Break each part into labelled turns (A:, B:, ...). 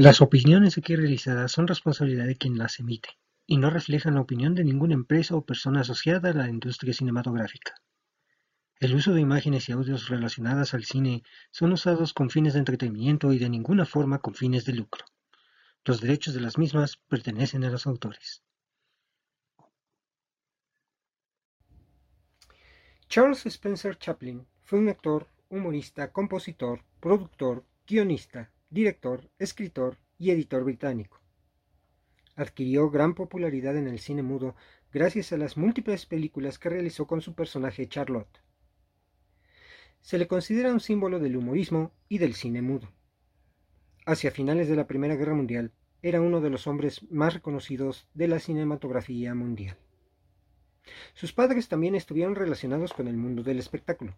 A: Las opiniones aquí realizadas son responsabilidad de quien las emite y no reflejan la opinión de ninguna empresa o persona asociada a la industria cinematográfica. El uso de imágenes y audios relacionadas al cine son usados con fines de entretenimiento y de ninguna forma con fines de lucro. Los derechos de las mismas pertenecen a los autores. Charles Spencer Chaplin fue un actor, humorista, compositor, productor, guionista, director, escritor y editor británico. Adquirió gran popularidad en el cine mudo gracias a las múltiples películas que realizó con su personaje Charlotte. Se le considera un símbolo del humorismo y del cine mudo. Hacia finales de la Primera Guerra Mundial, era uno de los hombres más reconocidos de la cinematografía mundial. Sus padres también estuvieron relacionados con el mundo del espectáculo,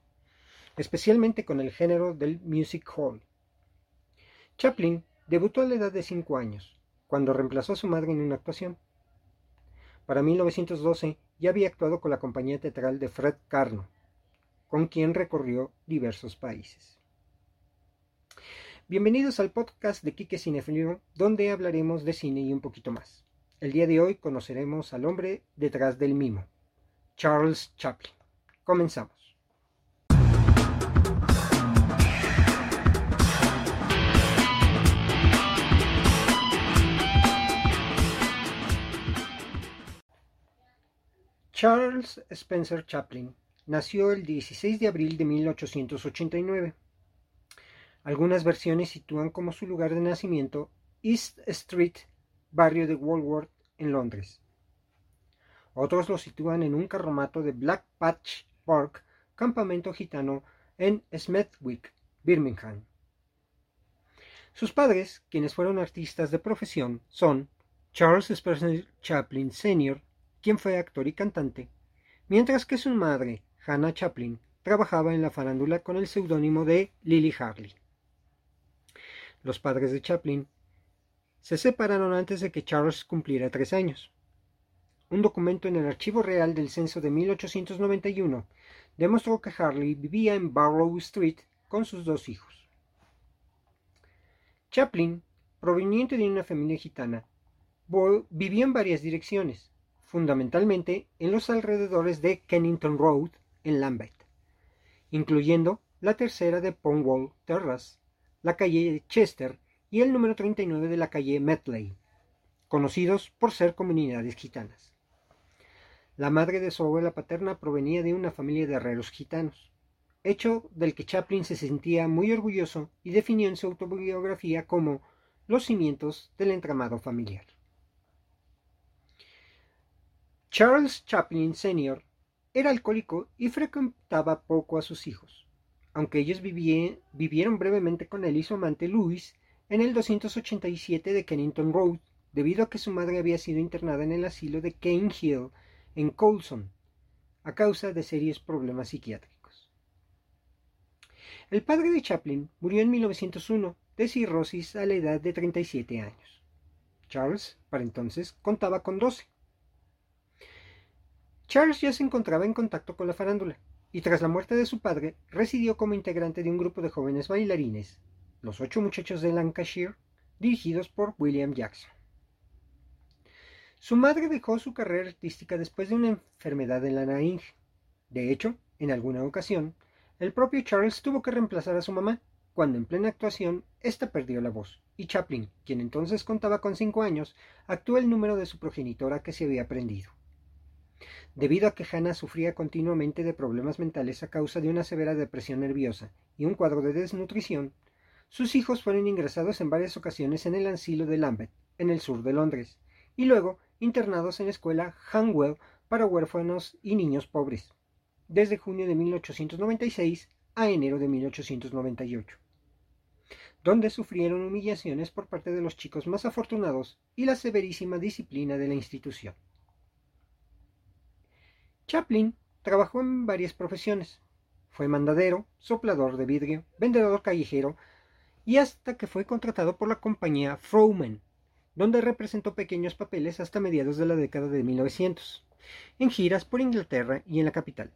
A: especialmente con el género del music hall. Chaplin debutó a la edad de 5 años, cuando reemplazó a su madre en una actuación. Para 1912 ya había actuado con la compañía teatral de Fred Carno, con quien recorrió diversos países. Bienvenidos al podcast de Quique Cinefilo, donde hablaremos de cine y un poquito más. El día de hoy conoceremos al hombre detrás del mimo, Charles Chaplin. Comenzamos. Charles Spencer Chaplin nació el 16 de abril de 1889. Algunas versiones sitúan como su lugar de nacimiento East Street, barrio de Walworth, en Londres. Otros lo sitúan en un carromato de Black Patch Park, campamento gitano en Smethwick, Birmingham. Sus padres, quienes fueron artistas de profesión, son Charles Spencer Chaplin Sr., quien fue actor y cantante, mientras que su madre, Hannah Chaplin, trabajaba en la farándula con el seudónimo de Lily Harley. Los padres de Chaplin se separaron antes de que Charles cumpliera tres años. Un documento en el Archivo Real del Censo de 1891 demostró que Harley vivía en Barrow Street con sus dos hijos. Chaplin, proveniente de una familia gitana, vivió en varias direcciones, fundamentalmente en los alrededores de Kennington Road en Lambeth, incluyendo la tercera de Pongwall Terrace, la calle Chester y el número 39 de la calle Medley, conocidos por ser comunidades gitanas. La madre de su abuela paterna provenía de una familia de herreros gitanos, hecho del que Chaplin se sentía muy orgulloso y definió en su autobiografía como los cimientos del entramado familiar. Charles Chaplin Sr. era alcohólico y frecuentaba poco a sus hijos, aunque ellos vivieron brevemente con él y su amante Louis en el 287 de Kennington Road, debido a que su madre había sido internada en el asilo de Cane Hill en Coulson, a causa de serios problemas psiquiátricos. El padre de Chaplin murió en 1901 de cirrosis a la edad de 37 años. Charles, para entonces, contaba con 12. Charles ya se encontraba en contacto con la farándula, y tras la muerte de su padre residió como integrante de un grupo de jóvenes bailarines, los ocho muchachos de Lancashire, dirigidos por William Jackson. Su madre dejó su carrera artística después de una enfermedad en la nariz. De hecho, en alguna ocasión, el propio Charles tuvo que reemplazar a su mamá, cuando en plena actuación ésta perdió la voz, y Chaplin, quien entonces contaba con cinco años, actuó el número de su progenitora que se había aprendido. Debido a que Hannah sufría continuamente de problemas mentales a causa de una severa depresión nerviosa y un cuadro de desnutrición, sus hijos fueron ingresados en varias ocasiones en el asilo de Lambeth, en el sur de Londres, y luego internados en la escuela Hanwell para huérfanos y niños pobres, desde junio de 1896 a enero de 1898, donde sufrieron humillaciones por parte de los chicos más afortunados y la severísima disciplina de la institución. Chaplin trabajó en varias profesiones. Fue mandadero, soplador de vidrio, vendedor callejero y hasta que fue contratado por la compañía Frohman, donde representó pequeños papeles hasta mediados de la década de 1900, en giras por Inglaterra y en la capital.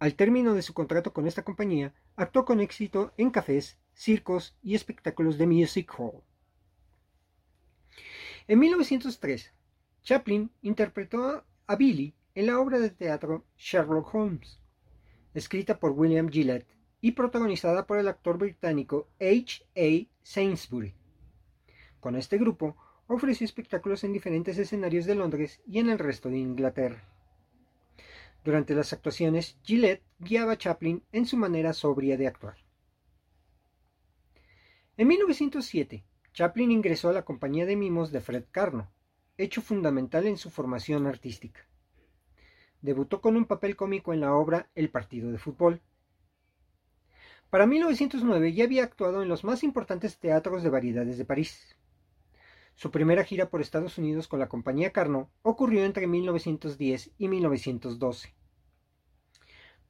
A: Al término de su contrato con esta compañía, actuó con éxito en cafés, circos y espectáculos de music hall. En 1903, Chaplin interpretó a Billy en la obra de teatro Sherlock Holmes, escrita por William Gillette y protagonizada por el actor británico H. A. Sainsbury. Con este grupo ofreció espectáculos en diferentes escenarios de Londres y en el resto de Inglaterra. Durante las actuaciones, Gillette guiaba a Chaplin en su manera sobria de actuar. En 1907, Chaplin ingresó a la compañía de mimos de Fred Carno, hecho fundamental en su formación artística. Debutó con un papel cómico en la obra El partido de fútbol. Para 1909 ya había actuado en los más importantes teatros de variedades de París. Su primera gira por Estados Unidos con la compañía Carnot ocurrió entre 1910 y 1912.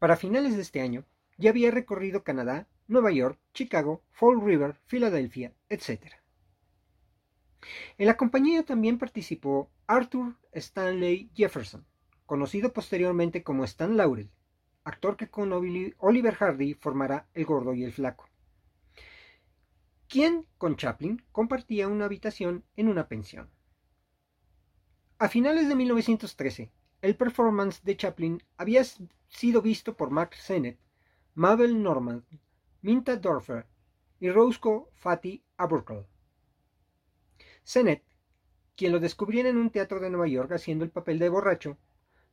A: Para finales de este año, ya había recorrido Canadá, Nueva York, Chicago, Fall River, Filadelfia, etc. En la compañía también participó Arthur Stanley Jefferson, conocido posteriormente como Stan Laurel, actor que con Oliver Hardy formará El Gordo y el Flaco quien con Chaplin compartía una habitación en una pensión. A finales de 1913, el performance de Chaplin había sido visto por Max Sennett, Mabel Normand, Minta Dorfer y Roscoe Fatty Abercrombie. Sennett, quien lo descubriera en un teatro de Nueva York haciendo el papel de borracho,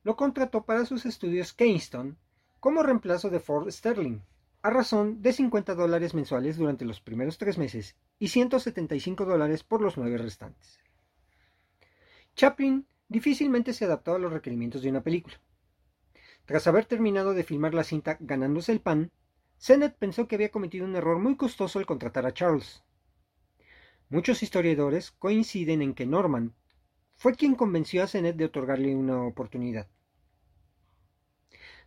A: lo contrató para sus estudios Keystone como reemplazo de Ford Sterling a razón de 50 dólares mensuales durante los primeros tres meses y 175 dólares por los nueve restantes. Chaplin difícilmente se adaptó a los requerimientos de una película. Tras haber terminado de filmar la cinta Ganándose el pan, Sennett pensó que había cometido un error muy costoso al contratar a Charles. Muchos historiadores coinciden en que Norman fue quien convenció a Sennett de otorgarle una oportunidad.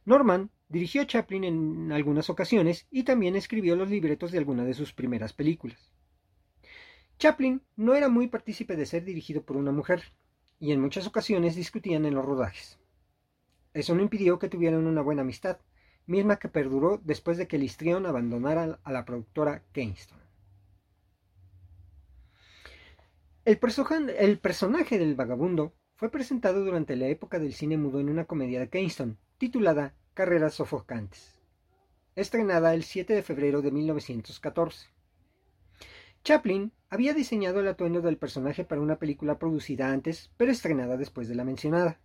A: Norman Dirigió a Chaplin en algunas ocasiones y también escribió los libretos de algunas de sus primeras películas. Chaplin no era muy partícipe de ser dirigido por una mujer, y en muchas ocasiones discutían en los rodajes. Eso no impidió que tuvieran una buena amistad, misma que perduró después de que Listrión abandonara a la productora Kingston. El, personaje del vagabundo fue presentado durante la época del cine mudo en una comedia de Kingston, titulada Carreras sofocantes, estrenada el 7 de febrero de 1914. Chaplin había diseñado el atuendo del personaje para una película producida antes, pero estrenada después de la mencionada,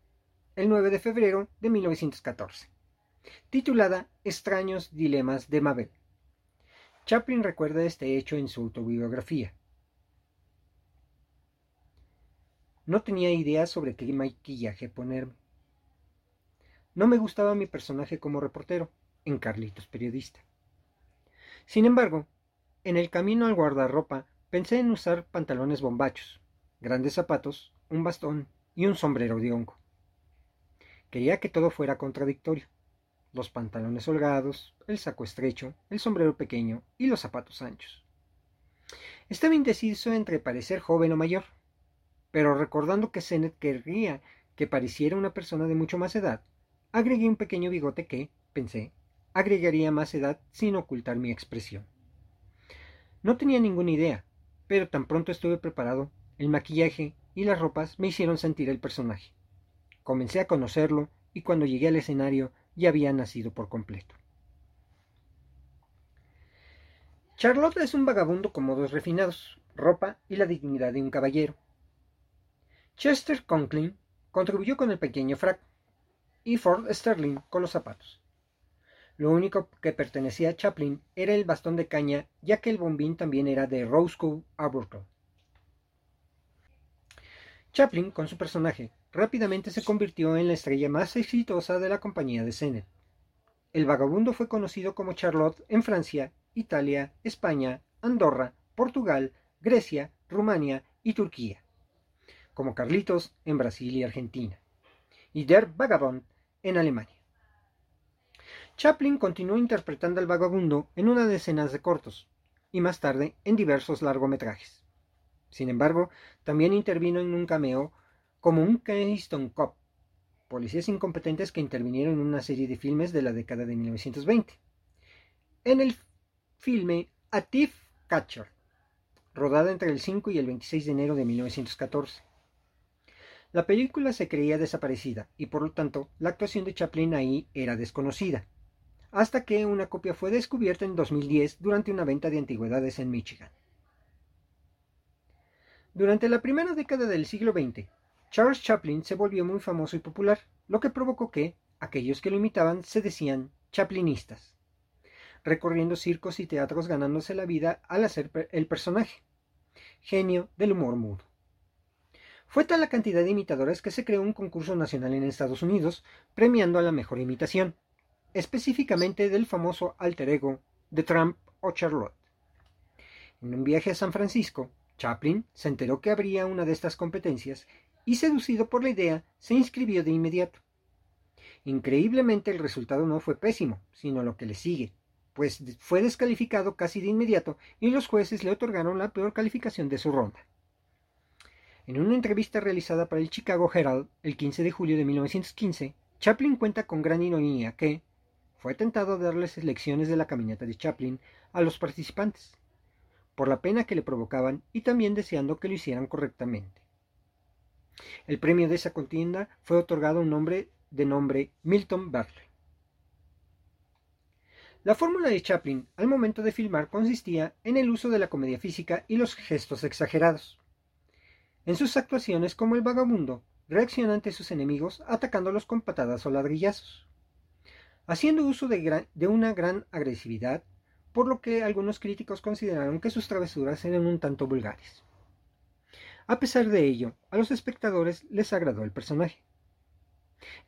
A: el 9 de febrero de 1914, titulada Extraños Dilemas de Mabel. Chaplin recuerda este hecho en su autobiografía. No tenía idea sobre qué maquillaje ponerme. No me gustaba mi personaje como reportero, en Carlitos Periodista. Sin embargo, en el camino al guardarropa pensé en usar pantalones bombachos, grandes zapatos, un bastón y un sombrero de hongo. Quería que todo fuera contradictorio. Los pantalones holgados, el saco estrecho, el sombrero pequeño y los zapatos anchos. Estaba indeciso entre parecer joven o mayor, pero recordando que Sennett querría que pareciera una persona de mucho más edad, Agregué un pequeño bigote que, pensé, agregaría más edad sin ocultar mi expresión. No tenía ninguna idea, pero tan pronto estuve preparado, el maquillaje y las ropas me hicieron sentir el personaje. Comencé a conocerlo y cuando llegué al escenario ya había nacido por completo. Charlotte es un vagabundo con modos refinados, ropa y la dignidad de un caballero. Chester Conklin contribuyó con el pequeño frac, y Ford Sterling con los zapatos. Lo único que pertenecía a Chaplin era el bastón de caña, ya que el bombín también era de Roscoe Arbuckle. Chaplin, con su personaje, rápidamente se convirtió en la estrella más exitosa de la compañía de Sennett. El vagabundo fue conocido como Charlotte en Francia, Italia, España, Andorra, Portugal, Grecia, Rumania y Turquía, como Carlitos en Brasil y Argentina, y Der Vagabond en Alemania. Chaplin continuó interpretando al vagabundo en una decena de cortos y más tarde en diversos largometrajes. Sin embargo, también intervino en un cameo como un Keystone Cop, policías incompetentes que intervinieron en una serie de filmes de la década de 1920. En el filme A Thief Catcher, rodada entre el 5 y el 26 de enero de 1914. La película se creía desaparecida y por lo tanto la actuación de Chaplin ahí era desconocida, hasta que una copia fue descubierta en 2010 durante una venta de antigüedades en Michigan. Durante la primera década del siglo XX, Charles Chaplin se volvió muy famoso y popular, lo que provocó que aquellos que lo imitaban se decían chaplinistas, recorriendo circos y teatros ganándose la vida al hacer el personaje, genio del humor mudo. Fue tal la cantidad de imitadores que se creó un concurso nacional en Estados Unidos premiando a la mejor imitación, específicamente del famoso alter ego de Trump o Charlotte. En un viaje a San Francisco, Chaplin se enteró que habría una de estas competencias y seducido por la idea, se inscribió de inmediato. Increíblemente el resultado no fue pésimo, sino lo que le sigue, pues fue descalificado casi de inmediato y los jueces le otorgaron la peor calificación de su ronda. En una entrevista realizada para el Chicago Herald el 15 de julio de 1915, Chaplin cuenta con gran ironía que fue tentado a darles lecciones de la caminata de Chaplin a los participantes, por la pena que le provocaban y también deseando que lo hicieran correctamente. El premio de esa contienda fue otorgado a un hombre de nombre Milton Berle. La fórmula de Chaplin al momento de filmar consistía en el uso de la comedia física y los gestos exagerados. En sus actuaciones como el vagabundo, reacciona ante sus enemigos atacándolos con patadas o ladrillazos, haciendo uso de, una gran agresividad, por lo que algunos críticos consideraron que sus travesuras eran un tanto vulgares. A pesar de ello, a los espectadores les agradó el personaje.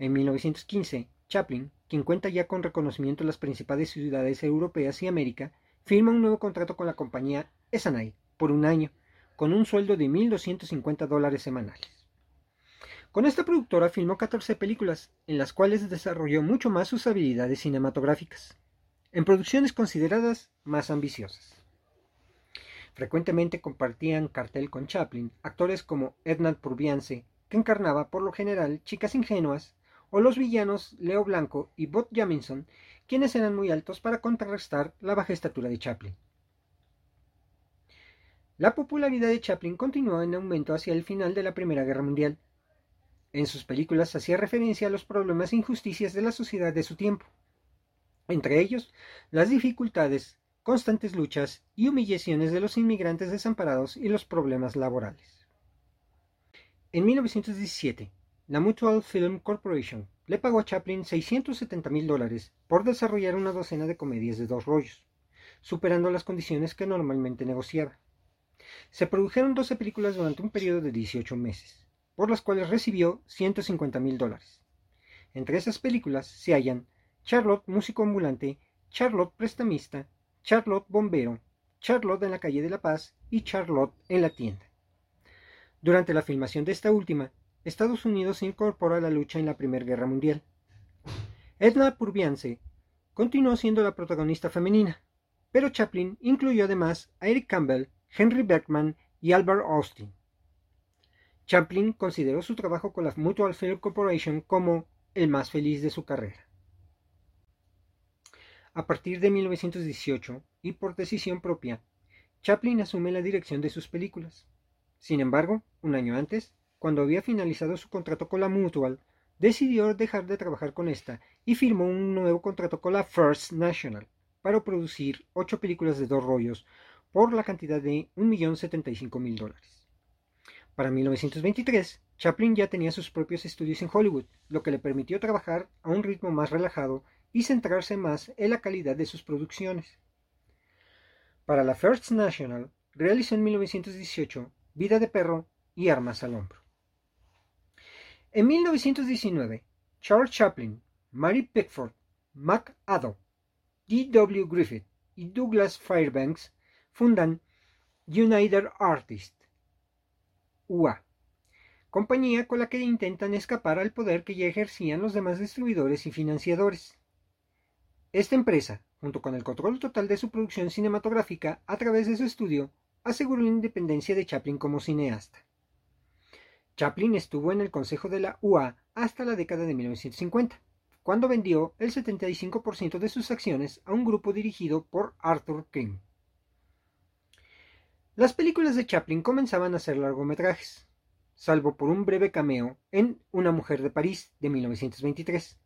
A: En 1915, Chaplin, quien cuenta ya con reconocimiento en las principales ciudades europeas y América, firma un nuevo contrato con la compañía Essanay por un año, con un sueldo de 1.250 dólares semanales. Con esta productora filmó 14 películas, en las cuales desarrolló mucho más sus habilidades cinematográficas, en producciones consideradas más ambiciosas. Frecuentemente compartían cartel con Chaplin actores como Edna Purviance, que encarnaba por lo general chicas ingenuas, o los villanos Leo Blanco y Bob Jamison, quienes eran muy altos para contrarrestar la baja estatura de Chaplin. La popularidad de Chaplin continuó en aumento hacia el final de la Primera Guerra Mundial. En sus películas hacía referencia a los problemas e injusticias de la sociedad de su tiempo, entre ellos las dificultades constantes luchas y humillaciones de los inmigrantes desamparados y los problemas laborales. En 1917, la Mutual Film Corporation le pagó a Chaplin 670 mil dólares por desarrollar una docena de comedias de dos rollos, superando las condiciones que normalmente negociaba. Se produjeron 12 películas durante un periodo de 18 meses, por las cuales recibió 150 mil dólares. Entre esas películas se hallan Charlotte, músico ambulante, Charlotte, prestamista, Charlotte Bombero, Charlotte en la calle de La Paz y Charlotte en la tienda. Durante la filmación de esta última, Estados Unidos se incorporó a la lucha en la Primera Guerra Mundial. Edna Purviance continuó siendo la protagonista femenina, pero Chaplin incluyó además a Eric Campbell, Henry Beckman y Albert Austin. Chaplin consideró su trabajo con la Mutual Film Corporation como el más feliz de su carrera. A partir de 1918, y por decisión propia, Chaplin asume la dirección de sus películas. Sin embargo, un año antes, cuando había finalizado su contrato con la Mutual, decidió dejar de trabajar con esta y firmó un nuevo contrato con la First National para producir ocho películas de dos rollos por la cantidad de 1.075.000 dólares. Para 1923, Chaplin ya tenía sus propios estudios en Hollywood, lo que le permitió trabajar a un ritmo más relajado y centrarse más en la calidad de sus producciones. Para la First National realizó en 1918 Vida de Perro y Armas al Hombro. En 1919, Charles Chaplin, Mary Pickford, Mac Addo, D.W. Griffith y Douglas Fairbanks fundan United Artists, UA, compañía con la que intentan escapar al poder que ya ejercían los demás distribuidores y financiadores. Esta empresa, junto con el control total de su producción cinematográfica a través de su estudio, aseguró la independencia de Chaplin como cineasta. Chaplin estuvo en el consejo de la UA hasta la década de 1950, cuando vendió el 75% de sus acciones a un grupo dirigido por Arthur King. Las películas de Chaplin comenzaban a ser largometrajes, salvo por un breve cameo en Una mujer de París de 1923,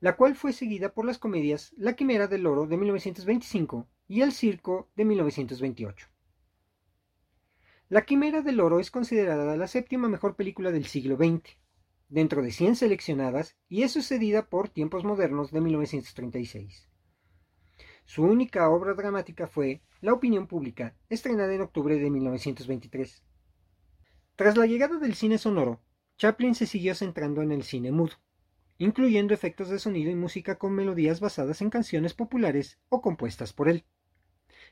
A: la cual fue seguida por las comedias La Quimera del Oro de 1925 y El Circo de 1928. La Quimera del Oro es considerada la séptima mejor película del siglo XX, dentro de 100 seleccionadas, y es sucedida por Tiempos Modernos de 1936. Su única obra dramática fue La opinión pública, estrenada en octubre de 1923. Tras la llegada del cine sonoro, Chaplin se siguió centrando en el cine mudo, incluyendo efectos de sonido y música con melodías basadas en canciones populares o compuestas por él.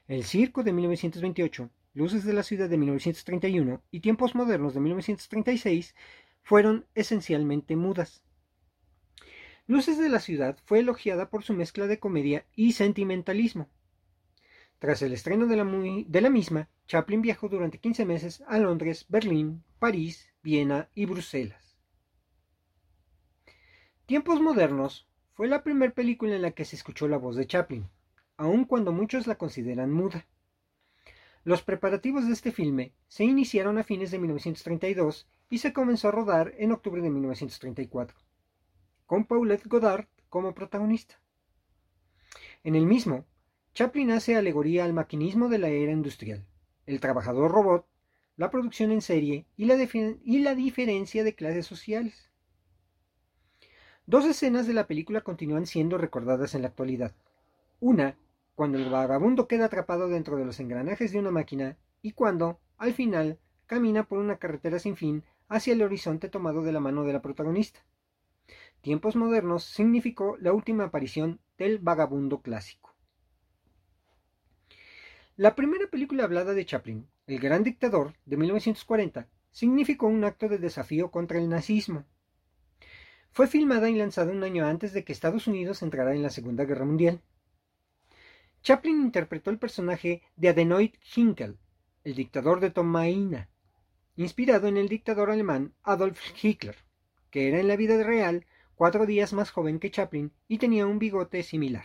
A: El Circo de 1928, Luces de la Ciudad de 1931 y Tiempos Modernos de 1936 fueron esencialmente mudas. Luces de la Ciudad fue elogiada por su mezcla de comedia y sentimentalismo. Tras el estreno de la, misma, Chaplin viajó durante 15 meses a Londres, Berlín, París, Viena y Bruselas. Tiempos Modernos fue la primera película en la que se escuchó la voz de Chaplin, aun cuando muchos la consideran muda. Los preparativos de este filme se iniciaron a fines de 1932 y se comenzó a rodar en octubre de 1934, con Paulette Goddard como protagonista. En el mismo, Chaplin hace alegoría al maquinismo de la era industrial, el trabajador robot, la producción en serie y la, y la diferencia de clases sociales. Dos escenas de la película continúan siendo recordadas en la actualidad. Una, cuando el vagabundo queda atrapado dentro de los engranajes de una máquina y cuando, al final, camina por una carretera sin fin hacia el horizonte tomado de la mano de la protagonista. Tiempos modernos significó la última aparición del vagabundo clásico. La primera película hablada de Chaplin, El Gran Dictador, de 1940, significó un acto de desafío contra el nazismo. Fue filmada y lanzada un año antes de que Estados Unidos entrara en la Segunda Guerra Mundial. Chaplin interpretó el personaje de Adenoid Hinkel, el dictador de Tomaina, inspirado en el dictador alemán Adolf Hitler, que era en la vida real cuatro días más joven que Chaplin y tenía un bigote similar.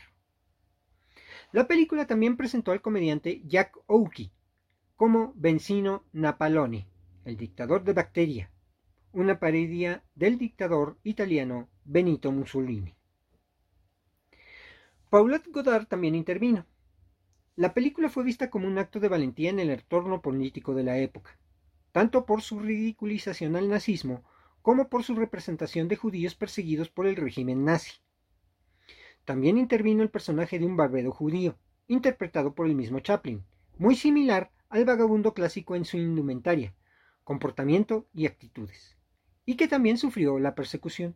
A: La película también presentó al comediante Jack Oakie como Benzino Napalone, el dictador de Bacteria, una parodia del dictador italiano Benito Mussolini. Paulette Goddard también intervino. La película fue vista como un acto de valentía en el entorno político de la época tanto por su ridiculización al nazismo como por su representación de judíos perseguidos por el régimen nazi. También intervino el personaje de un barbero judío, interpretado por el mismo Chaplin, muy similar al vagabundo clásico en su indumentaria, comportamiento y actitudes, y que también sufrió la persecución.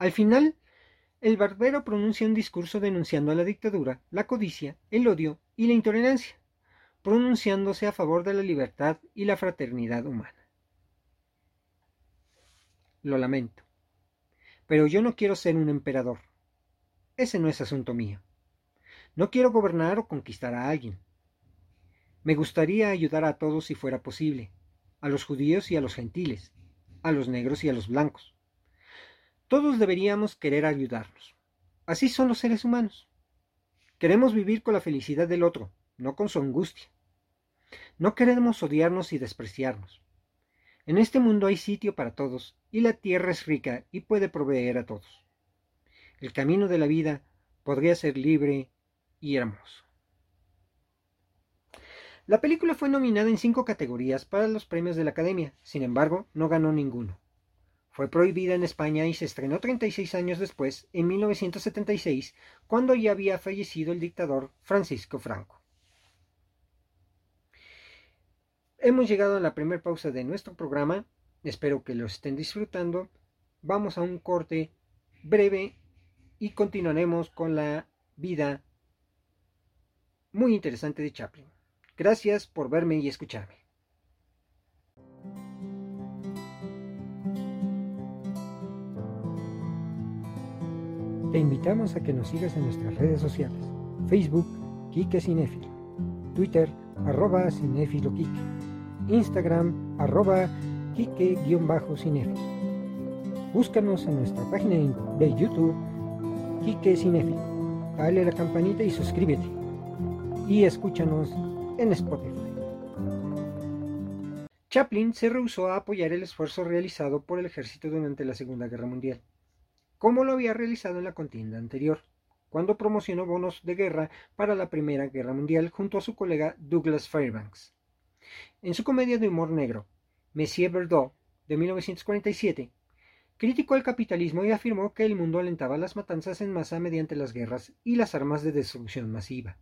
A: Al final, el barbero pronuncia un discurso denunciando a la dictadura, la codicia, el odio y la intolerancia, pronunciándose a favor de la libertad y la fraternidad humana. Lo lamento, pero yo no quiero ser un emperador. Ese no es asunto mío. No quiero gobernar o conquistar a alguien. Me gustaría ayudar a todos si fuera posible, a los judíos y a los gentiles, a los negros y a los blancos. Todos deberíamos querer ayudarnos. Así son los seres humanos. Queremos vivir con la felicidad del otro, no con su angustia. No queremos odiarnos y despreciarnos. En este mundo hay sitio para todos, y la tierra es rica y puede proveer a todos. El camino de la vida podría ser libre y hermoso. La película fue nominada en cinco categorías para los premios de la Academia, sin embargo, no ganó ninguno. Fue prohibida en España y se estrenó 36 años después, en 1976, cuando ya había fallecido el dictador Francisco Franco. Hemos llegado a la primera pausa de nuestro programa. Espero que lo estén disfrutando. Vamos a un corte breve y continuaremos con la vida muy interesante de Chaplin. Gracias por verme y escucharme. Te invitamos a que nos sigas en nuestras redes sociales. Facebook, Kike Cinefilo. Twitter, arroba Cinefilo Instagram, arroba Kike-Cinefil. Búscanos en nuestra página de YouTube, Kike Cinefil. Dale la campanita y suscríbete. Y escúchanos en Spotify. Chaplin se rehusó a apoyar el esfuerzo realizado por el ejército durante la Segunda Guerra Mundial, como lo había realizado en la contienda anterior, cuando promocionó bonos de guerra para la Primera Guerra Mundial junto a su colega Douglas Fairbanks. En su comedia de humor negro, Monsieur Verdot, de 1947, criticó el capitalismo y afirmó que el mundo alentaba las matanzas en masa mediante las guerras y las armas de destrucción masiva.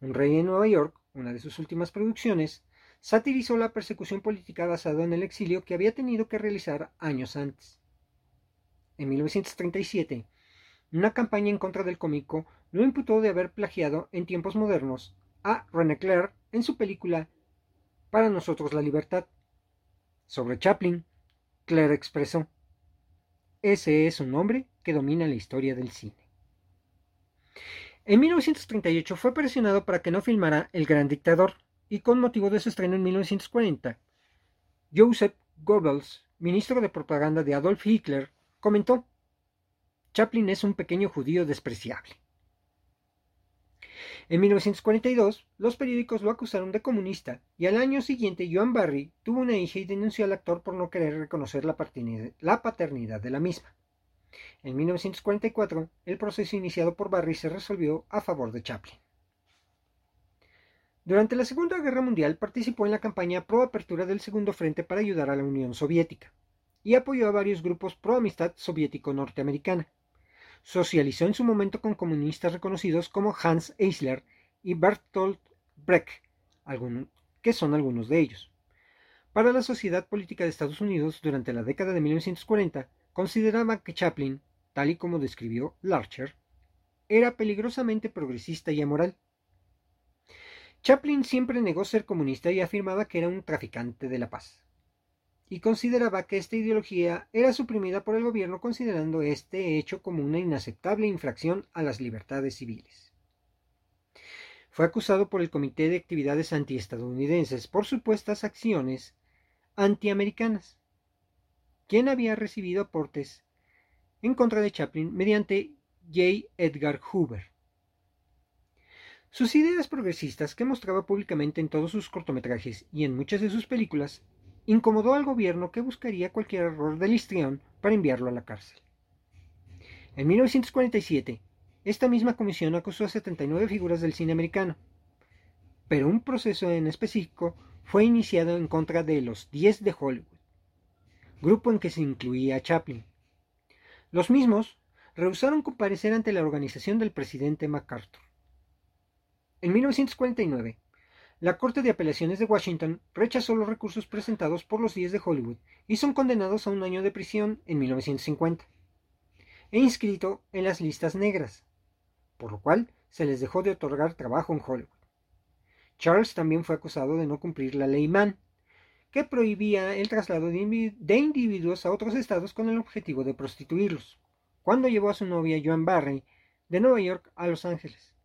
A: Un rey en Nueva York, una de sus últimas producciones, satirizó la persecución política basada en el exilio que había tenido que realizar años antes. En 1937, una campaña en contra del cómico lo imputó de haber plagiado en tiempos modernos a René Clair en su película Para nosotros la libertad. Sobre Chaplin, Claire expresó, ese es un hombre que domina la historia del cine. En 1938 fue presionado para que no filmara El Gran Dictador, y con motivo de su estreno en 1940, Joseph Goebbels, ministro de propaganda de Adolf Hitler, comentó, Chaplin es un pequeño judío despreciable. En 1942, los periódicos lo acusaron de comunista y al año siguiente Joan Barry tuvo una hija y denunció al actor por no querer reconocer la paternidad de la misma. En 1944, el proceso iniciado por Barry se resolvió a favor de Chaplin. Durante la Segunda Guerra Mundial participó en la campaña pro apertura del Segundo Frente para ayudar a la Unión Soviética y apoyó a varios grupos pro amistad soviético-norteamericana. Socializó en su momento con comunistas reconocidos como Hans Eisler y Bertolt Brecht, que son algunos de ellos. Para la sociedad política de Estados Unidos durante la década de 1940, consideraba que Chaplin, tal y como describió Larcher, era peligrosamente progresista y amoral Chaplin siempre negó ser comunista y afirmaba que era un traficante de la paz. Y consideraba que esta ideología era suprimida por el gobierno considerando este hecho como una inaceptable infracción a las libertades civiles. Fue acusado por el Comité de Actividades Antiestadounidenses por supuestas acciones antiamericanas, quien había recibido aportes en contra de Chaplin mediante J. Edgar Hoover. Sus ideas progresistas, que mostraba públicamente en todos sus cortometrajes y en muchas de sus películas, incomodó al gobierno que buscaría cualquier error del histrión para enviarlo a la cárcel. En 1947, esta misma comisión acusó a 79 figuras del cine americano, pero un proceso en específico fue iniciado en contra de los 10 de Hollywood, grupo en que se incluía Chaplin. Los mismos rehusaron comparecer ante la organización del presidente MacArthur. En 1949, la Corte de Apelaciones de Washington rechazó los recursos presentados por los 10 de Hollywood y son condenados a un año de prisión en 1950 e inscrito en las listas negras, por lo cual se les dejó de otorgar trabajo en Hollywood. Charles también fue acusado de no cumplir la ley Mann, que prohibía el traslado de individuos a otros estados con el objetivo de prostituirlos, cuando llevó a su novia Joan Barry de Nueva York a Los Ángeles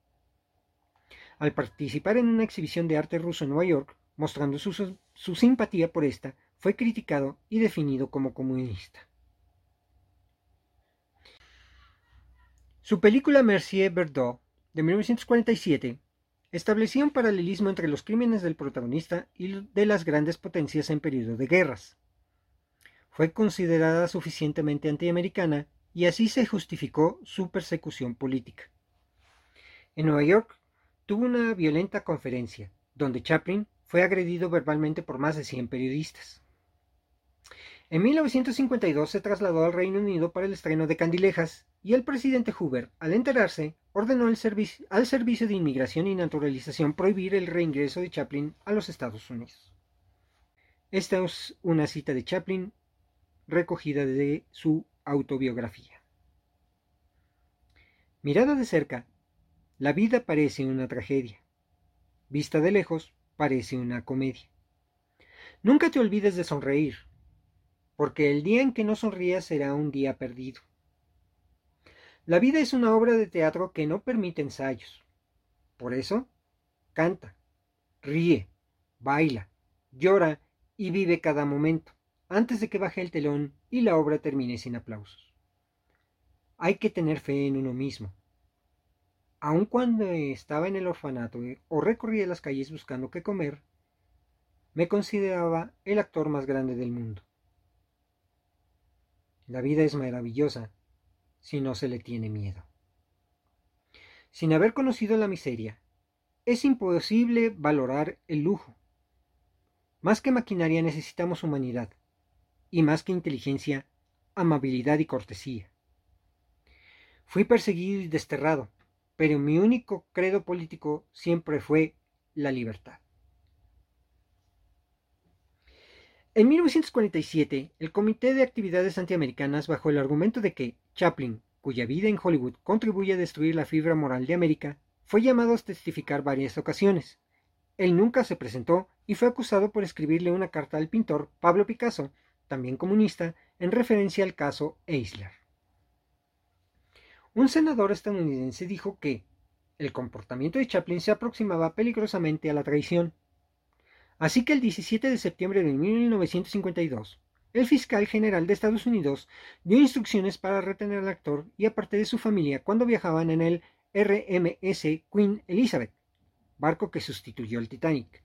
A: al participar en una exhibición de arte ruso en Nueva York, mostrando su, simpatía por esta, fue criticado y definido como comunista. Su película Mercier Verdot, de 1947, establecía un paralelismo entre los crímenes del protagonista y de las grandes potencias en periodo de guerras. Fue considerada suficientemente antiamericana y así se justificó su persecución política. En Nueva York, tuvo una violenta conferencia, donde Chaplin fue agredido verbalmente por más de 100 periodistas. En 1952 se trasladó al Reino Unido para el estreno de Candilejas y el presidente Hoover, al enterarse, ordenó al Servicio de Inmigración y Naturalización prohibir el reingreso de Chaplin a los Estados Unidos. Esta es una cita de Chaplin recogida de su autobiografía. Mirada de cerca, la vida parece una tragedia. Vista de lejos, parece una comedia. Nunca te olvides de sonreír, porque el día en que no sonrías será un día perdido. La vida es una obra de teatro que no permite ensayos. Por eso, canta, ríe, baila, llora y vive cada momento, antes de que baje el telón y la obra termine sin aplausos. Hay que tener fe en uno mismo, aun cuando estaba en el orfanato eh, o recorría las calles buscando qué comer, me consideraba el actor más grande del mundo. La vida es maravillosa si no se le tiene miedo. Sin haber conocido la miseria, es imposible valorar el lujo. Más que maquinaria necesitamos humanidad, y más que inteligencia, amabilidad y cortesía. Fui perseguido y desterrado, pero mi único credo político siempre fue la libertad. En 1947, el Comité de Actividades Antiamericanas, bajo el argumento de que Chaplin, cuya vida en Hollywood contribuye a destruir la fibra moral de América, fue llamado a testificar varias ocasiones. Él nunca se presentó y fue acusado por escribirle una carta al pintor Pablo Picasso, también comunista, en referencia al caso Eisler. Un senador estadounidense dijo que el comportamiento de Chaplin se aproximaba peligrosamente a la traición. Así que el 17 de septiembre de 1952, el fiscal general de Estados Unidos dio instrucciones para retener al actor y a parte de su familia cuando viajaban en el RMS Queen Elizabeth, barco que sustituyó al Titanic,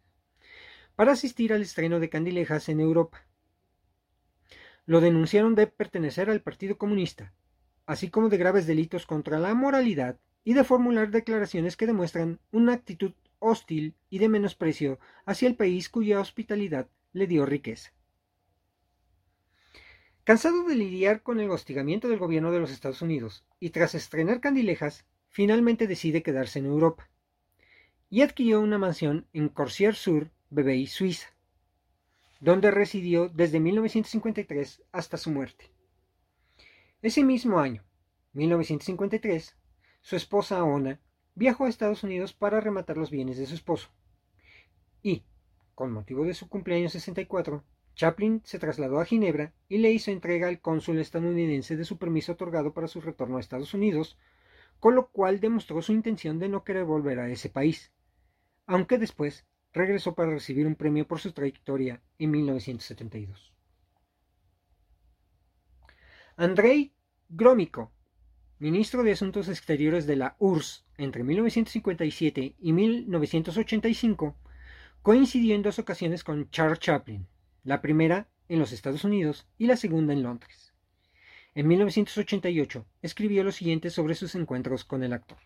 A: para asistir al estreno de Candilejas en Europa. Lo denunciaron de pertenecer al Partido Comunista, así como de graves delitos contra la moralidad y de formular declaraciones que demuestran una actitud hostil y de menosprecio hacia el país cuya hospitalidad le dio riqueza. Cansado de lidiar con el hostigamiento del gobierno de los Estados Unidos y tras estrenar Candilejas, finalmente decide quedarse en Europa y adquirió una mansión en Corsier sur Bebey, Suiza, donde residió desde 1953 hasta su muerte. Ese mismo año, 1953, su esposa Ona viajó a Estados Unidos para rematar los bienes de su esposo. Y, con motivo de su cumpleaños 64, Chaplin se trasladó a Ginebra y le hizo entrega al cónsul estadounidense de su permiso otorgado para su retorno a Estados Unidos, con lo cual demostró su intención de no querer volver a ese país, aunque después regresó para recibir un premio por su trayectoria en 1972. Andrei Grómico, ministro de Asuntos Exteriores de la URSS entre 1957 y 1985, coincidió en dos ocasiones con Charles Chaplin, la primera en los Estados Unidos y la segunda en Londres. En 1988 escribió lo siguiente sobre sus encuentros con el actor.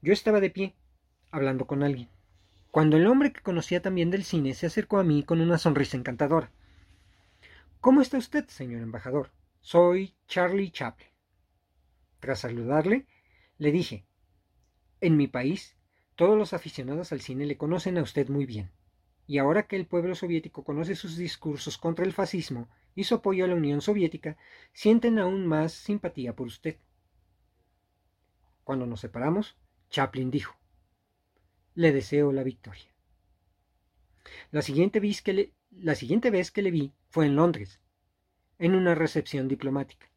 A: Yo estaba de pie, hablando con alguien, cuando el hombre que conocía también del cine se acercó a mí con una sonrisa encantadora. ¿Cómo está usted, señor embajador? Soy Charlie Chaplin. Tras saludarle, le dije, en mi país, todos los aficionados al cine le conocen a usted muy bien, y ahora que el pueblo soviético conoce sus discursos contra el fascismo y su apoyo a la Unión Soviética, sienten aún más simpatía por usted. Cuando nos separamos, Chaplin dijo, le deseo la victoria. La siguiente vez que le, la siguiente vez que le vi fue en Londres, en una recepción diplomática.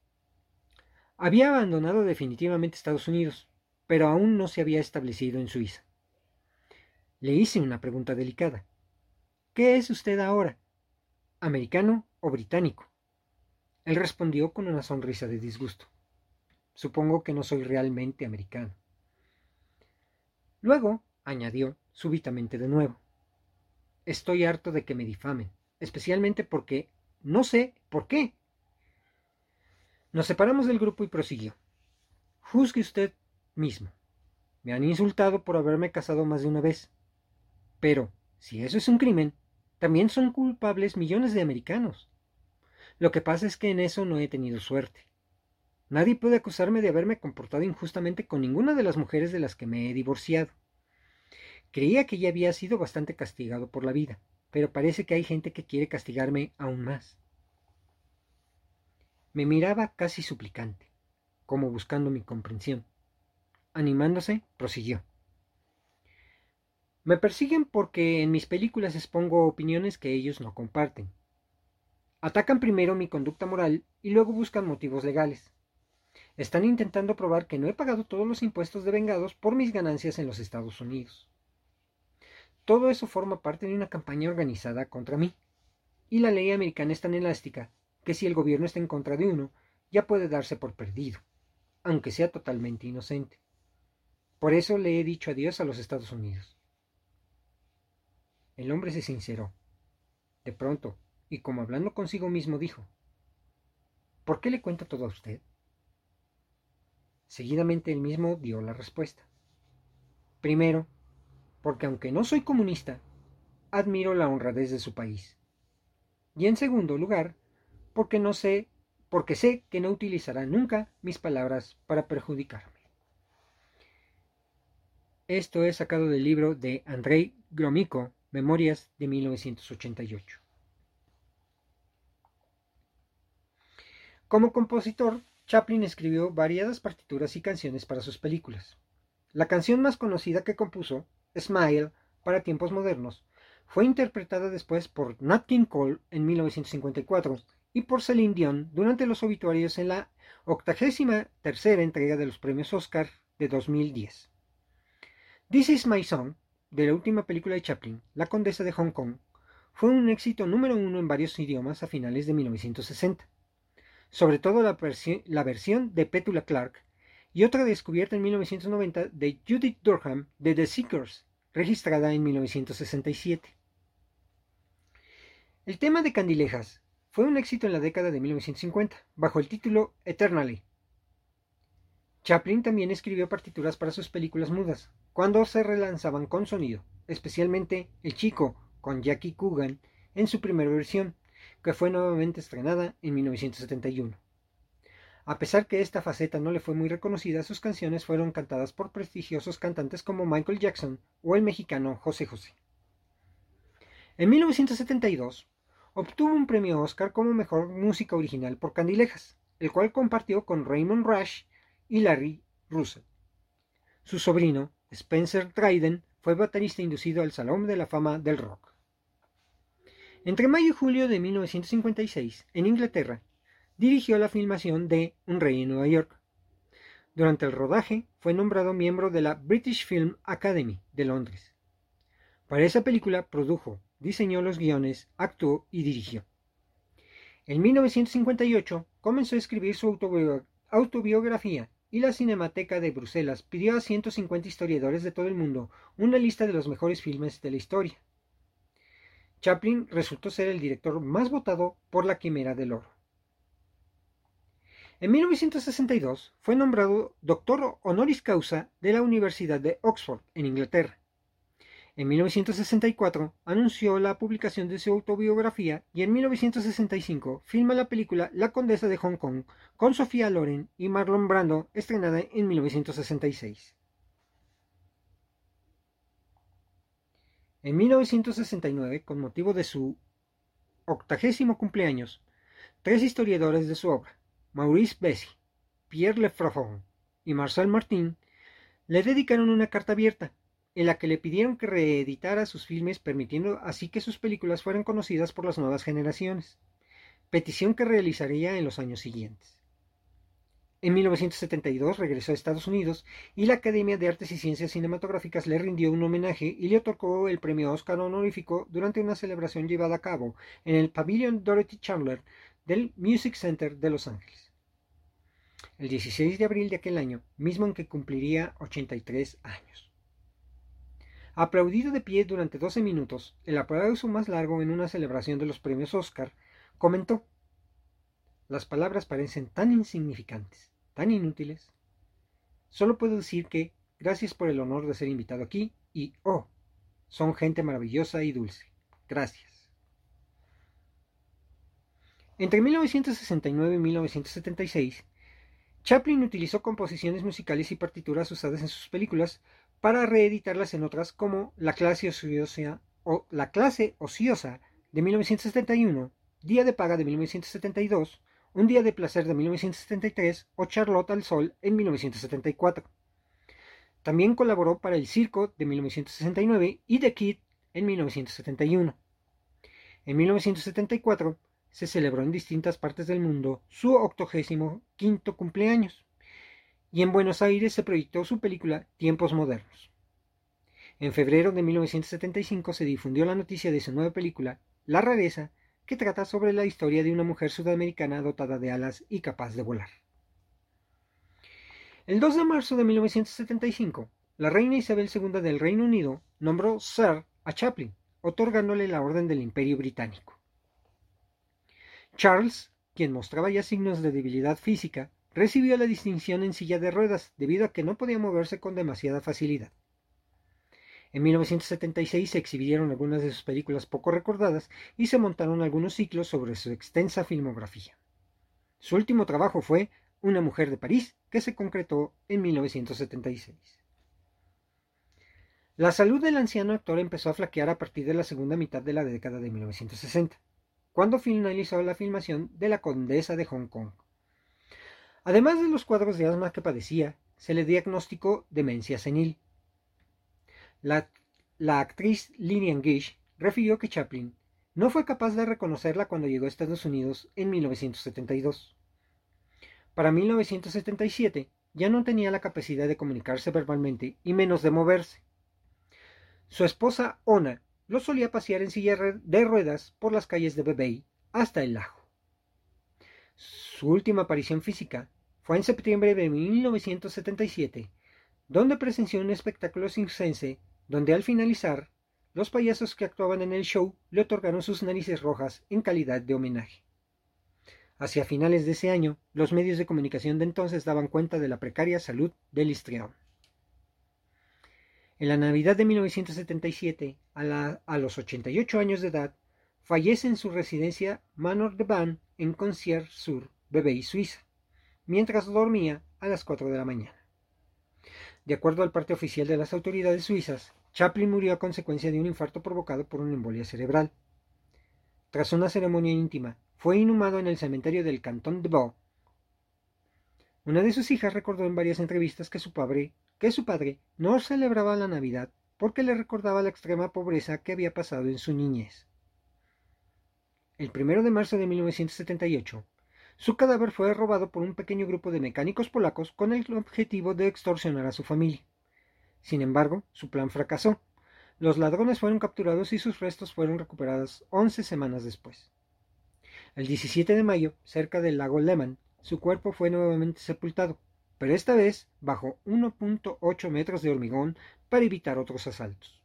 A: Había abandonado definitivamente Estados Unidos, pero aún no se había establecido en Suiza. Le hice una pregunta delicada. ¿Qué es usted ahora? ¿Americano o británico? Él respondió con una sonrisa de disgusto. Supongo que no soy realmente americano. Luego, añadió súbitamente de nuevo, estoy harto de que me difamen, especialmente porque no sé por qué. Nos separamos del grupo y prosiguió. Juzgue usted mismo. Me han insultado por haberme casado más de una vez. Pero, si eso es un crimen, también son culpables millones de americanos. Lo que pasa es que en eso no he tenido suerte. Nadie puede acusarme de haberme comportado injustamente con ninguna de las mujeres de las que me he divorciado. Creía que ya había sido bastante castigado por la vida, pero parece que hay gente que quiere castigarme aún más. Me miraba casi suplicante, como buscando mi comprensión. Animándose, prosiguió. Me persiguen porque en mis películas expongo opiniones que ellos no comparten. Atacan primero mi conducta moral y luego buscan motivos legales. Están intentando probar que no he pagado todos los impuestos devengados por mis ganancias en los Estados Unidos. Todo eso forma parte de una campaña organizada contra mí. Y la ley americana es tan elástica que si el gobierno está en contra de uno, ya puede darse por perdido, aunque sea totalmente inocente. Por eso le he dicho adiós a los Estados Unidos. El hombre se sinceró. De pronto, y como hablando consigo mismo, dijo, ¿Por qué le cuento todo a usted? Seguidamente él mismo dio la respuesta. Primero, porque aunque no soy comunista, admiro la honradez de su país. Y en segundo lugar, porque no sé, porque sé que no utilizará nunca mis palabras para perjudicarme. Esto es sacado del libro de Andrei Gromyko, Memorias de 1988. Como compositor, Chaplin escribió variadas partituras y canciones para sus películas. La canción más conocida que compuso, Smile, para tiempos modernos, fue interpretada después por Nat King Cole en 1954 y por Celine Dion durante los obituarios en la octagésima tercera entrega de los premios Oscar de 2010. This is My Song, de la última película de Chaplin, La Condesa de Hong Kong, fue un éxito número uno en varios idiomas a finales de 1960, sobre todo la, la versión de Petula Clark y otra descubierta en 1990 de Judith Durham de The Seekers, registrada en 1967. El tema de Candilejas fue un éxito en la década de 1950, bajo el título Eternally. Chaplin también escribió partituras para sus películas mudas, cuando se relanzaban con sonido, especialmente El Chico, con Jackie Coogan, en su primera versión, que fue nuevamente estrenada en 1971. A pesar que esta faceta no le fue muy reconocida, sus canciones fueron cantadas por prestigiosos cantantes como Michael Jackson o el mexicano José José. En 1972, obtuvo un premio Oscar como mejor música original por Candilejas, el cual compartió con Raymond Rush y Larry Russell. Su sobrino, Spencer Dryden, fue baterista inducido al Salón de la Fama del Rock. Entre mayo y julio de 1956, en Inglaterra, dirigió la filmación de Un rey en Nueva York. Durante el rodaje fue nombrado miembro de la British Film Academy de Londres. Para esa película produjo, diseñó los guiones, actuó y dirigió. En 1958 comenzó a escribir su autobiografía y la Cinemateca de Bruselas pidió a 150 historiadores de todo el mundo una lista de los mejores filmes de la historia. Chaplin resultó ser el director más votado por la Quimera del Oro. En 1962 fue nombrado doctor honoris causa de la Universidad de Oxford, en Inglaterra. En 1964 anunció la publicación de su autobiografía y en 1965 filma la película La Condesa de Hong Kong con Sofía Loren y Marlon Brando, estrenada en 1966. En 1969, con motivo de su octagésimo cumpleaños, tres historiadores de su obra, Maurice Bessy, Pierre Lefrafon y Marcel Martin, le dedicaron una carta abierta en la que le pidieron que reeditara sus filmes permitiendo así que sus películas fueran conocidas por las nuevas generaciones, petición que realizaría en los años siguientes. En 1972 regresó a Estados Unidos y la Academia de Artes y Ciencias Cinematográficas le rindió un homenaje y le otorgó el premio Oscar honorífico durante una celebración llevada a cabo en el Pavilion Dorothy Chandler del Music Center de Los Ángeles. El 16 de abril de aquel año, mismo en que cumpliría 83 años. Aplaudido de pie durante 12 minutos, el aplauso más largo en una celebración de los premios Oscar, comentó, Las palabras parecen tan insignificantes, tan inútiles. Solo puedo decir que, gracias por el honor de ser invitado aquí y, oh, son gente maravillosa y dulce. Gracias. Entre 1969 y 1976, Chaplin utilizó composiciones musicales y partituras usadas en sus películas para reeditarlas en otras como La clase ociosa o La clase ociosa de 1971, Día de paga de 1972, Un día de placer de 1973 o Charlotte al sol en 1974. También colaboró para El Circo de 1969 y The Kid en 1971. En 1974 se celebró en distintas partes del mundo su octogésimo quinto cumpleaños y en Buenos Aires se proyectó su película Tiempos Modernos. En febrero de 1975 se difundió la noticia de su nueva película, La Rareza, que trata sobre la historia de una mujer sudamericana dotada de alas y capaz de volar. El 2 de marzo de 1975, la reina Isabel II del Reino Unido nombró Sir a Chaplin, otorgándole la Orden del Imperio Británico. Charles, quien mostraba ya signos de debilidad física, recibió la distinción en silla de ruedas debido a que no podía moverse con demasiada facilidad. En 1976 se exhibieron algunas de sus películas poco recordadas y se montaron algunos ciclos sobre su extensa filmografía. Su último trabajo fue Una mujer de París, que se concretó en 1976. La salud del anciano actor empezó a flaquear a partir de la segunda mitad de la década de 1960, cuando finalizó la filmación de La Condesa de Hong Kong. Además de los cuadros de asma que padecía, se le diagnosticó demencia senil. La, actriz Lillian Gish refirió que Chaplin no fue capaz de reconocerla cuando llegó a Estados Unidos en 1972. Para 1977 ya no tenía la capacidad de comunicarse verbalmente y menos de moverse. Su esposa Ona lo solía pasear en silla de ruedas por las calles de Bebey hasta el lago. Su última aparición física fue en septiembre de 1977, donde presenció un espectáculo circense donde al finalizar, los payasos que actuaban en el show le otorgaron sus narices rojas en calidad de homenaje. Hacia finales de ese año, los medios de comunicación de entonces daban cuenta de la precaria salud del histrión. En la Navidad de 1977, a, a los 88 años de edad, fallece en su residencia Manor de Ban en Concierge-sur, Bebey, Suiza, mientras dormía a las 4 de la mañana. De acuerdo al parte oficial de las autoridades suizas, Chaplin murió a consecuencia de un infarto provocado por una embolia cerebral. Tras una ceremonia íntima, fue inhumado en el cementerio del Cantón de Vaud. Una de sus hijas recordó en varias entrevistas que su padre, que su padre no celebraba la Navidad porque le recordaba la extrema pobreza que había pasado en su niñez. El primero de marzo de 1978, su cadáver fue robado por un pequeño grupo de mecánicos polacos con el objetivo de extorsionar a su familia. Sin embargo, su plan fracasó. Los ladrones fueron capturados y sus restos fueron recuperados once semanas después. El 17 de mayo, cerca del lago Lehmann, su cuerpo fue nuevamente sepultado, pero esta vez bajo 1.8 metros de hormigón para evitar otros asaltos.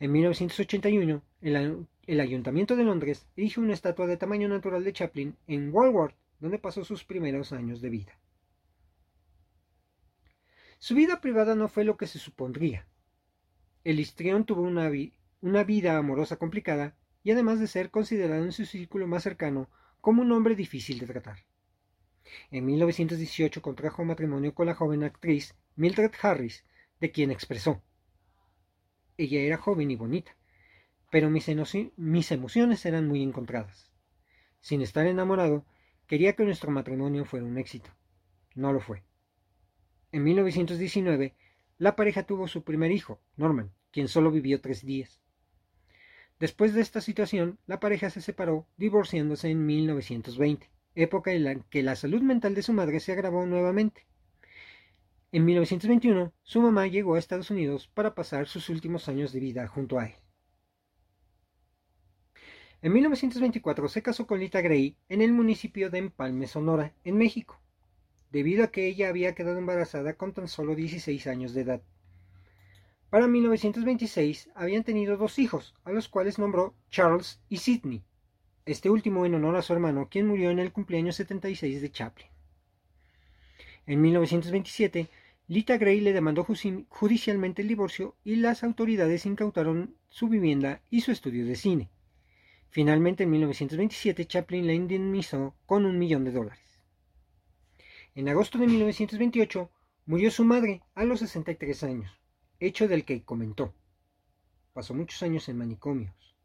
A: En 1981, el, Ayuntamiento de Londres erigió una estatua de tamaño natural de Chaplin en Walworth, donde pasó sus primeros años de vida. Su vida privada no fue lo que se supondría. El histrión tuvo una vida amorosa complicada y además de ser considerado en su círculo más cercano como un hombre difícil de tratar. En 1918 contrajo matrimonio con la joven actriz Mildred Harris, de quien expresó Ella era joven y bonita, pero mis, emociones eran muy encontradas. Sin estar enamorado, quería que nuestro matrimonio fuera un éxito. No lo fue. En 1919, la pareja tuvo su primer hijo, Norman, quien solo vivió tres días. Después de esta situación, la pareja se separó, divorciándose en 1920, época en la que la salud mental de su madre se agravó nuevamente. En 1921, su mamá llegó a Estados Unidos para pasar sus últimos años de vida junto a él. En 1924 se casó con Lita Gray en el municipio de Empalme, Sonora, en México debido a que ella había quedado embarazada con tan solo 16 años de edad. Para 1926 habían tenido dos hijos, a los cuales nombró Charles y Sidney, este último en honor a su hermano, quien murió en el cumpleaños 76 de Chaplin. En 1927, Lita Gray le demandó judicialmente el divorcio y las autoridades incautaron su vivienda y su estudio de cine. Finalmente, en 1927, Chaplin la indemnizó con un millón de dólares. En agosto de 1928 murió su madre a los 63 años, hecho del que comentó. Pasó muchos años en manicomios,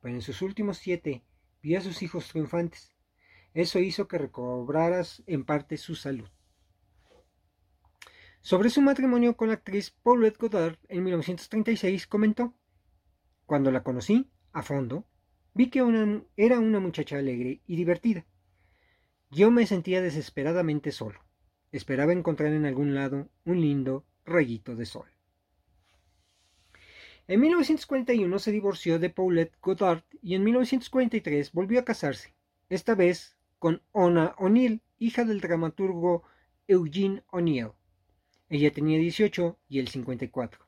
A: pero en sus últimos siete vio a sus hijos triunfantes. Eso hizo que recobraras en parte su salud. Sobre su matrimonio con la actriz Paulette Goddard en 1936 comentó, Cuando la conocí, a fondo, vi que era una muchacha alegre y divertida. Yo me sentía desesperadamente solo. Esperaba encontrar en algún lado un lindo rayito de sol. En 1941 se divorció de Paulette Goddard y en 1943 volvió a casarse, esta vez con Ona O'Neill, hija del dramaturgo Eugene O'Neill. Ella tenía 18 y él 54.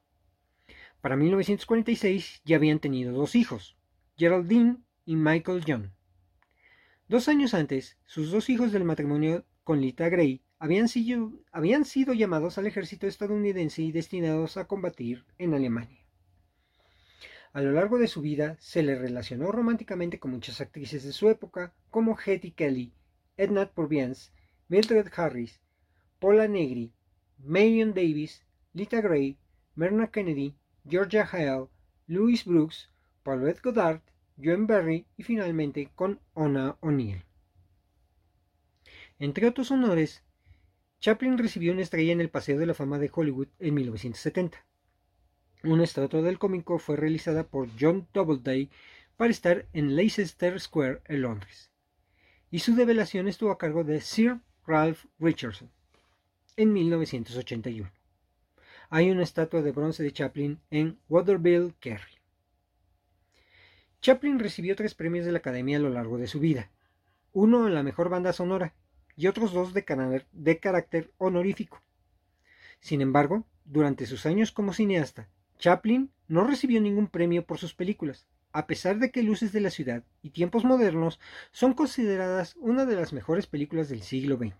A: Para 1946 ya habían tenido dos hijos, Geraldine y Michael John. Dos años antes, sus dos hijos del matrimonio con Lita Gray habían sido, habían sido llamados al ejército estadounidense y destinados a combatir en Alemania. A lo largo de su vida se le relacionó románticamente con muchas actrices de su época, como Hetty Kelly, Edna Purviance, Mildred Harris, Paula Negri, Marion Davis, Lita Gray, Myrna Kennedy, Georgia Hale, Louis Brooks, Paulette Goddard, Joan Berry y finalmente con Ona O'Neill. Entre otros honores, Chaplin recibió una estrella en el Paseo de la Fama de Hollywood en 1970. Una estatua del cómico fue realizada por John Doubleday para estar en Leicester Square en Londres, y su develación estuvo a cargo de Sir Ralph Richardson en 1981. Hay una estatua de bronce de Chaplin en Waterville, Kerry. Chaplin recibió tres premios de la Academia a lo largo de su vida, uno en la mejor banda sonora y otros dos de, carácter honorífico. Sin embargo, durante sus años como cineasta, Chaplin no recibió ningún premio por sus películas, a pesar de que Luces de la Ciudad y Tiempos Modernos son consideradas una de las mejores películas del siglo XX.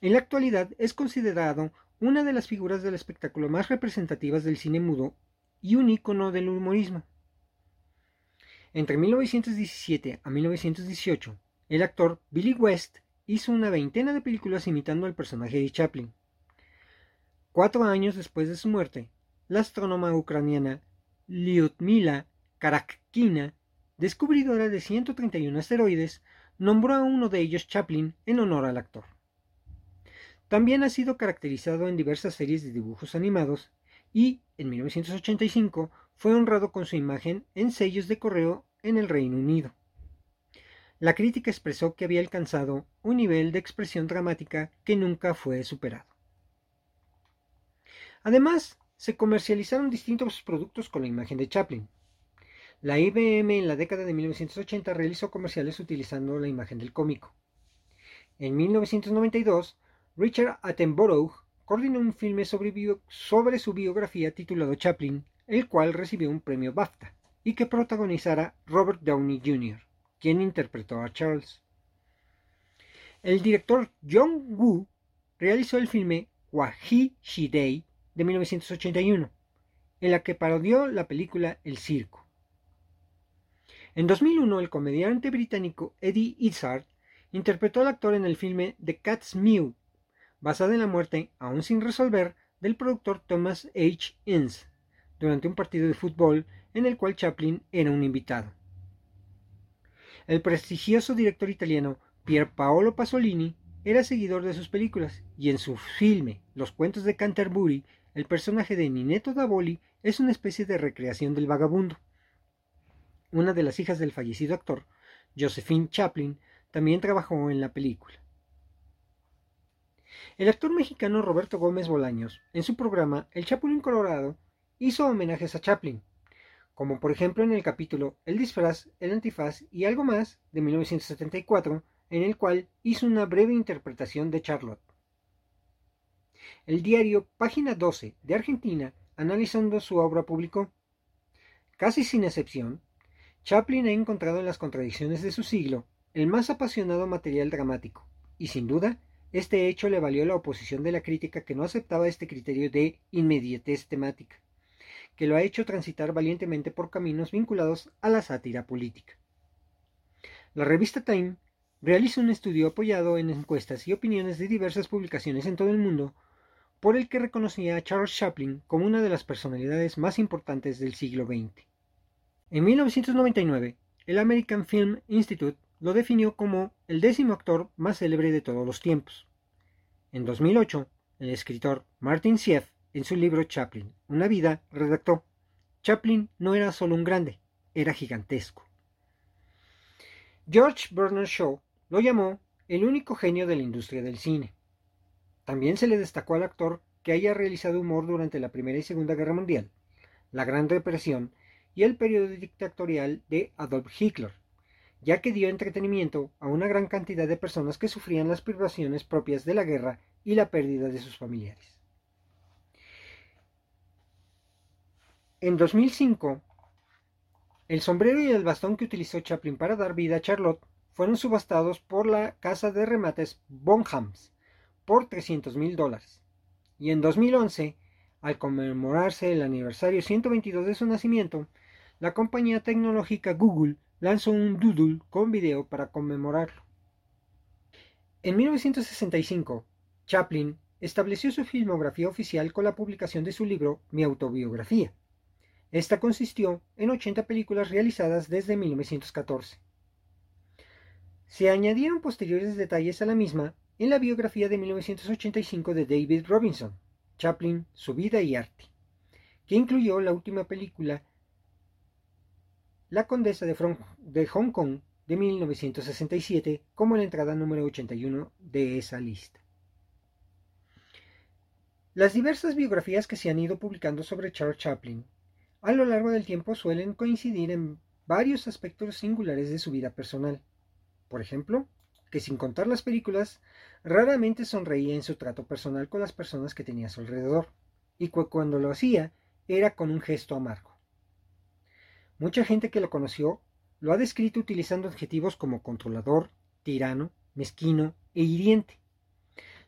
A: En la actualidad es considerado una de las figuras del espectáculo más representativas del cine mudo y un ícono del humorismo. Entre 1917 a 1918, el actor Billy West hizo una veintena de películas imitando al personaje de Chaplin. Cuatro años después de su muerte, la astrónoma ucraniana Lyudmila Karakkina, descubridora de 131 asteroides, nombró a uno de ellos Chaplin en honor al actor. También ha sido caracterizado en diversas series de dibujos animados y, en 1985, fue honrado con su imagen en sellos de correo en el Reino Unido. La crítica expresó que había alcanzado un nivel de expresión dramática que nunca fue superado. Además, se comercializaron distintos productos con la imagen de Chaplin. La IBM en la década de 1980 realizó comerciales utilizando la imagen del cómico. En 1992, Richard Attenborough coordinó un filme sobre, su biografía titulado Chaplin, el cual recibió un premio BAFTA, y que protagonizara Robert Downey Jr quien interpretó a Charles. El director John Woo realizó el filme Wahi Shidei de 1981, en la que parodió la película El Circo. En 2001, el comediante británico Eddie Izzard interpretó al actor en el filme The Cat's Mew, basada en la muerte, aún sin resolver, del productor Thomas H. Ince, durante un partido de fútbol en el cual Chaplin era un invitado. El prestigioso director italiano Pier Paolo Pasolini era seguidor de sus películas y en su filme Los cuentos de Canterbury el personaje de Ninetto Davoli es una especie de recreación del vagabundo. Una de las hijas del fallecido actor, Josephine Chaplin, también trabajó en la película. El actor mexicano Roberto Gómez Bolaños, en su programa El Chapulín Colorado, hizo homenajes a Chaplin, como por ejemplo en el capítulo El disfraz, el antifaz y algo más de 1974, en el cual hizo una breve interpretación de Charlotte. El diario Página 12 de Argentina, analizando su obra, publicó, casi sin excepción, Chaplin ha encontrado en las contradicciones de su siglo el más apasionado material dramático, y sin duda, este hecho le valió la oposición de la crítica que no aceptaba este criterio de inmediatez temática que lo ha hecho transitar valientemente por caminos vinculados a la sátira política. La revista Time realiza un estudio apoyado en encuestas y opiniones de diversas publicaciones en todo el mundo, por el que reconocía a Charles Chaplin como una de las personalidades más importantes del siglo XX. En 1999, el American Film Institute lo definió como el décimo actor más célebre de todos los tiempos. En 2008, el escritor Martin Sieff en su libro Chaplin, Una vida, redactó, Chaplin no era solo un grande, era gigantesco. George Bernard Shaw lo llamó el único genio de la industria del cine. También se le destacó al actor que haya realizado humor durante la Primera y Segunda Guerra Mundial, la Gran Represión y el periodo dictatorial de Adolf Hitler, ya que dio entretenimiento a una gran cantidad de personas que sufrían las privaciones propias de la guerra y la pérdida de sus familiares. En 2005, el sombrero y el bastón que utilizó Chaplin para dar vida a Charlotte fueron subastados por la casa de remates Bonhams por 300 mil dólares. Y en 2011, al conmemorarse el aniversario 122 de su nacimiento, la compañía tecnológica Google lanzó un doodle con video para conmemorarlo. En 1965, Chaplin estableció su filmografía oficial con la publicación de su libro Mi autobiografía. Esta consistió en 80 películas realizadas desde 1914. Se añadieron posteriores detalles a la misma en la biografía de 1985 de David Robinson, Chaplin, su vida y arte, que incluyó la última película La Condesa de, Hong Kong de 1967 como la entrada número 81 de esa lista. Las diversas biografías que se han ido publicando sobre Charles Chaplin a lo largo del tiempo suelen coincidir en varios aspectos singulares de su vida personal. Por ejemplo, que sin contar las películas, raramente sonreía en su trato personal con las personas que tenía a su alrededor, y cuando lo hacía era con un gesto amargo. Mucha gente que lo conoció lo ha descrito utilizando adjetivos como controlador, tirano, mezquino e hiriente,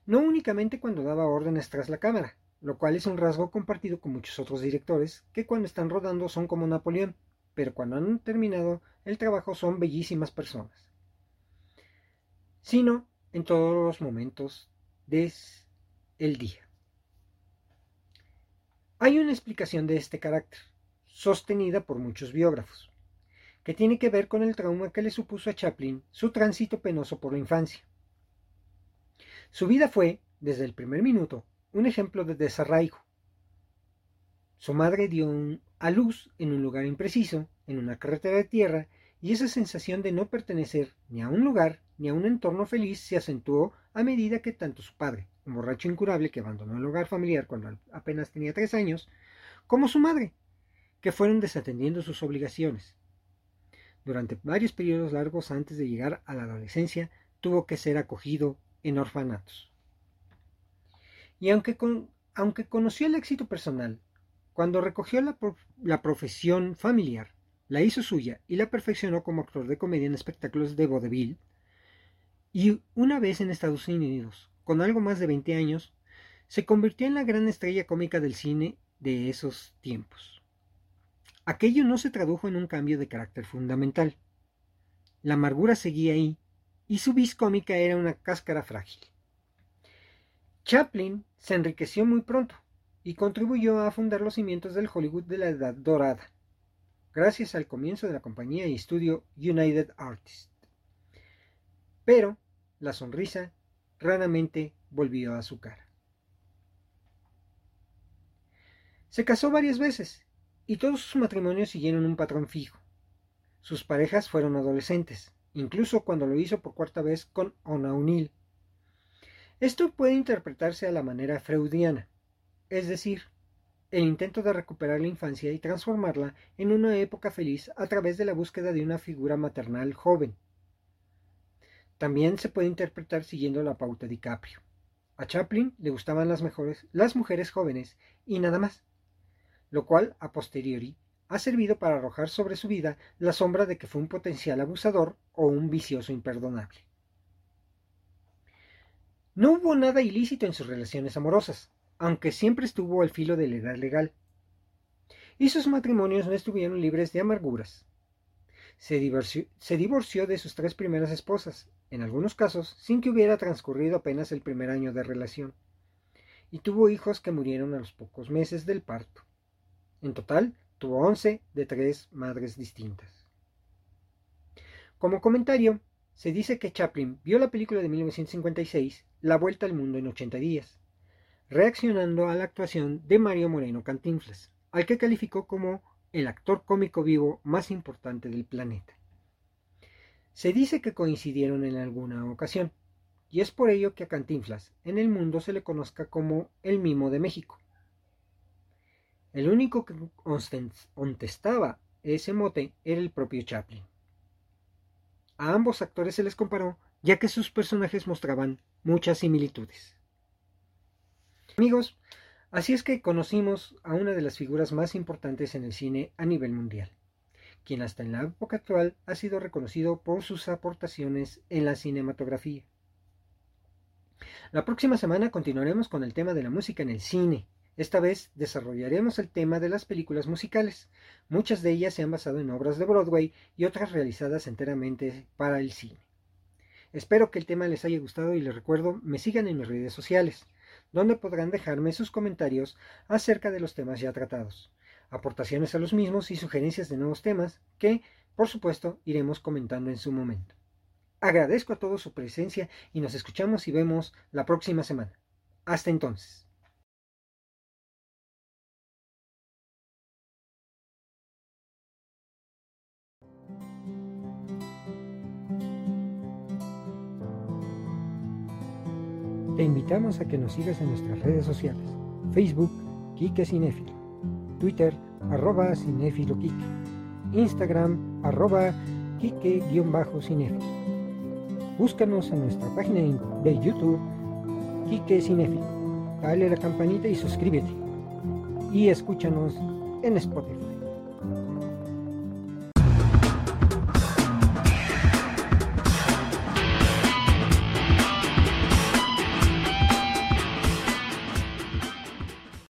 A: no únicamente cuando daba órdenes tras la cámara, lo cual es un rasgo compartido con muchos otros directores que cuando están rodando son como Napoleón, pero cuando han terminado el trabajo son bellísimas personas, sino en todos los momentos del día. Hay una explicación de este carácter, sostenida por muchos biógrafos, que tiene que ver con el trauma que le supuso a Chaplin su tránsito penoso por la infancia. Su vida fue, desde el primer minuto, un ejemplo de desarraigo. Su madre dio a luz en un lugar impreciso, en una carretera de tierra, y esa sensación de no pertenecer ni a un lugar ni a un entorno feliz se acentuó a medida que tanto su padre, un borracho incurable que abandonó el hogar familiar cuando apenas tenía tres años, como su madre, que fueron desatendiendo sus obligaciones. Durante varios periodos largos antes de llegar a la adolescencia, tuvo que ser acogido en orfanatos. Y aunque, aunque conoció el éxito personal, cuando recogió la, la profesión familiar, la hizo suya y la perfeccionó como actor de comedia en espectáculos de vaudeville, y una vez en Estados Unidos, con algo más de 20 años, se convirtió en la gran estrella cómica del cine de esos tiempos. Aquello no se tradujo en un cambio de carácter fundamental. La amargura seguía ahí, y su vis cómica era una cáscara frágil. Chaplin se enriqueció muy pronto y contribuyó a fundar los cimientos del Hollywood de la Edad Dorada, gracias al comienzo de la compañía y estudio United Artists. Pero la sonrisa raramente volvió a su cara. Se casó varias veces y todos sus matrimonios siguieron un patrón fijo. Sus parejas fueron adolescentes, incluso cuando lo hizo por cuarta vez con Ona O'Neill, esto puede interpretarse a la manera freudiana, es decir, el intento de recuperar la infancia y transformarla en una época feliz a través de la búsqueda de una figura maternal joven. También se puede interpretar siguiendo la pauta de DiCaprio. A Chaplin le gustaban las, mejores, las mujeres jóvenes y nada más, lo cual, a posteriori, ha servido para arrojar sobre su vida la sombra de que fue un potencial abusador o un vicioso imperdonable. No hubo nada ilícito en sus relaciones amorosas, aunque siempre estuvo al filo de la edad legal. Y sus matrimonios no estuvieron libres de amarguras. Se divorció, de sus tres primeras esposas, en algunos casos sin que hubiera transcurrido apenas el primer año de relación, y tuvo hijos que murieron a los pocos meses del parto. En total, tuvo once de tres madres distintas. Como comentario, se dice que Chaplin vio la película de 1956, La Vuelta al Mundo en 80 días, reaccionando a la actuación de Mario Moreno Cantinflas, al que calificó como el actor cómico vivo más importante del planeta. Se dice que coincidieron en alguna ocasión, y es por ello que a Cantinflas en el mundo se le conozca como el mimo de México. El único que contestaba ese mote era el propio Chaplin. A ambos actores se les comparó, ya que sus personajes mostraban muchas similitudes. Amigos, Así es que conocimos a una de las figuras más importantes en el cine a nivel mundial, quien hasta en la época actual ha sido reconocido por sus aportaciones en la cinematografía. La próxima semana continuaremos con el tema de la música en el cine. Esta vez desarrollaremos el tema de las películas musicales. Muchas de ellas se han basado en obras de Broadway y otras realizadas enteramente para el cine. Espero que el tema les haya gustado y les recuerdo me sigan en mis redes sociales, donde podrán dejarme sus comentarios acerca de los temas ya tratados, aportaciones a los mismos y sugerencias de nuevos temas que, por supuesto, iremos comentando en su momento. Agradezco a todos su presencia y nos escuchamos y vemos la próxima semana. Hasta entonces. Invitamos a que nos sigas en nuestras redes sociales. Facebook, Kike Cinefilo. Twitter, arroba Cinefilo Kike. Instagram, arroba Kike-Cinefilo. Búscanos en nuestra página de YouTube, Kike Cinefilo. Dale la campanita y suscríbete. Y escúchanos en Spotify.